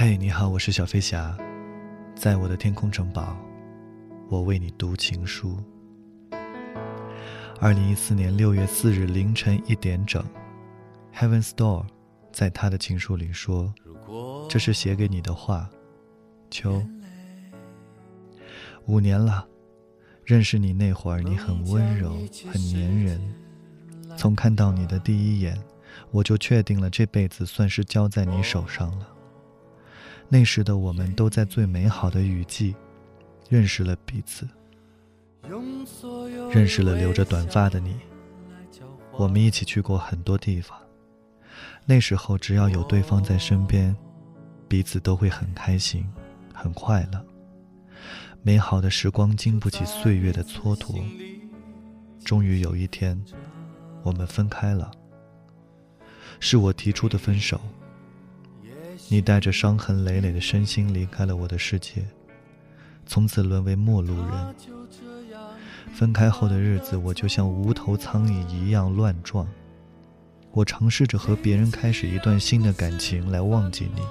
嘿，你好，我是小飞侠，在我的天空城堡，我为你读情书。二零一四年六月四日凌晨一点整，Heaven Store 在他的情书里说：“这是写给你的话，秋。五年了，认识你那会儿，你很温柔，很粘人。从看到你的第一眼，我就确定了这辈子算是交在你手上了。那时的我们都在最美好的雨季，认识了彼此，认识了留着短发的你。我们一起去过很多地方。那时候，只要有对方在身边，彼此都会很开心，很快乐。美好的时光经不起岁月的蹉跎，终于有一天，我们分开了。是我提出的分手。你带着伤痕累累的身心离开了我的世界，从此沦为陌路人。分开后的日子，我就像无头苍蝇一样乱撞。我尝试着和别人开始一段新的感情来忘记你，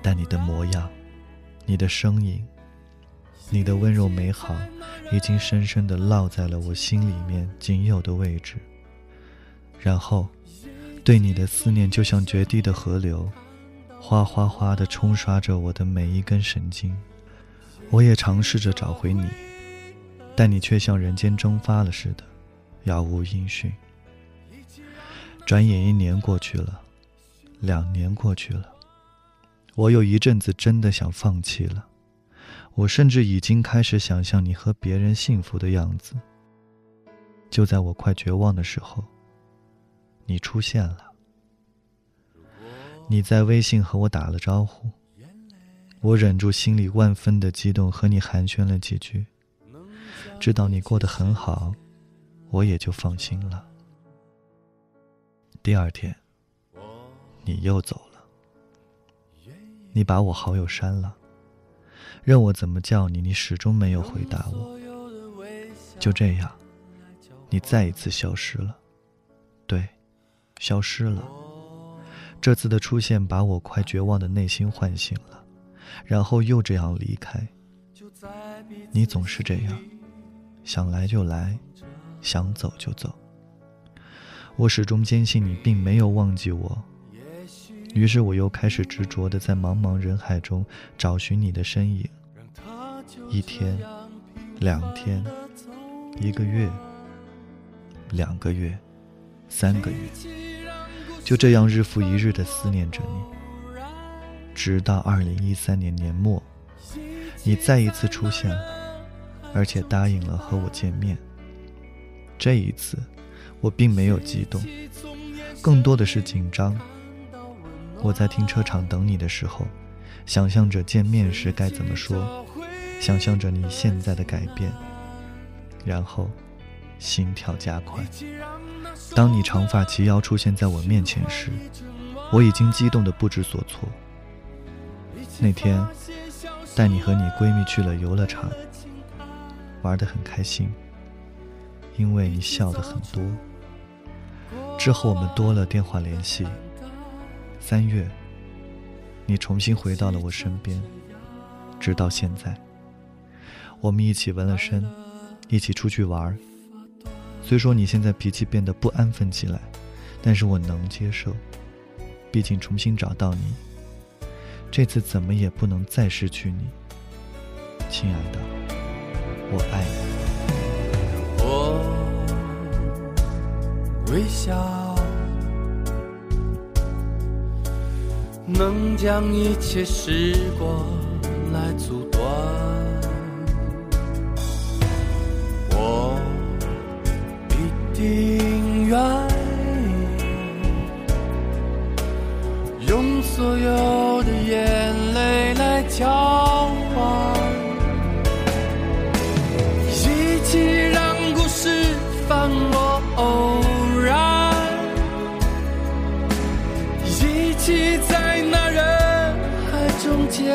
但你的模样，你的声音。你的温柔美好，已经深深地烙在了我心里面仅有的位置。然后，对你的思念就像决堤的河流，哗哗哗地冲刷着我的每一根神经。我也尝试着找回你，但你却像人间蒸发了似的，杳无音讯。转眼一年过去了，两年过去了，我有一阵子真的想放弃了。我甚至已经开始想象你和别人幸福的样子。就在我快绝望的时候，你出现了。你在微信和我打了招呼，我忍住心里万分的激动，和你寒暄了几句。知道你过得很好，我也就放心了。第二天，你又走了。你把我好友删了。任我怎么叫你，你始终没有回答我。就这样，你再一次消失了。对，消失了。这次的出现把我快绝望的内心唤醒了，然后又这样离开。你总是这样，想来就来，想走就走。我始终坚信你并没有忘记我。于是我又开始执着地在茫茫人海中找寻你的身影。一天，两天，一个月，两个月，三个月，就这样日复一日地思念着你。直到二零一三年年末，你再一次出现了，而且答应了和我见面。这一次，我并没有激动，更多的是紧张。我在停车场等你的时候，想象着见面时该怎么说，想象着你现在的改变，然后心跳加快。当你长发及腰出现在我面前时，我已经激动得不知所措。那天带你和你闺蜜去了游乐场，玩得很开心，因为你笑得很多。之后我们多了电话联系。三月，你重新回到了我身边，直到现在。我们一起纹了身，一起出去玩。虽说你现在脾气变得不安分起来，但是我能接受，毕竟重新找到你，这次怎么也不能再失去你，亲爱的，我爱你。我微笑。能将一切时光来阻断，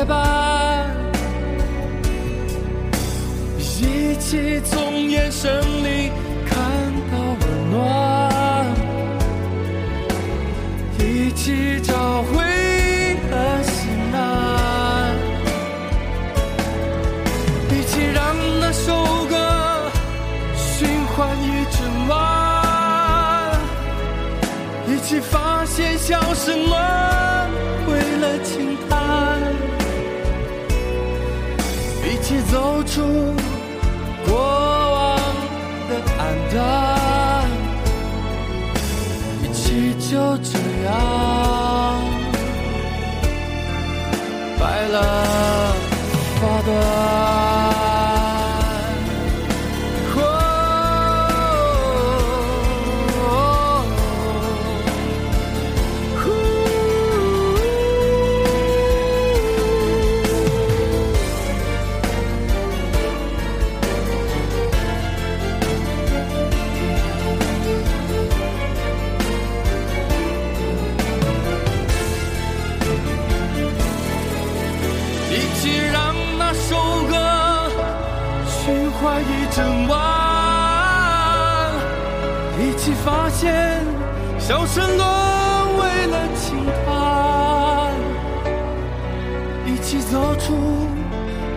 陪伴，一起从眼神里看到温暖，一起找回了心安，一起让那首歌循环一整晚，一起发现笑声轮回了情春。走出过往的黯淡，一起就这样。一整晚，一起发现笑声沦为了轻叹，一起走出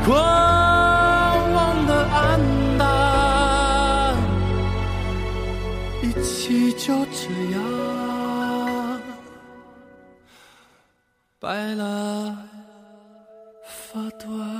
过往的黯淡，一起就这样白了发端。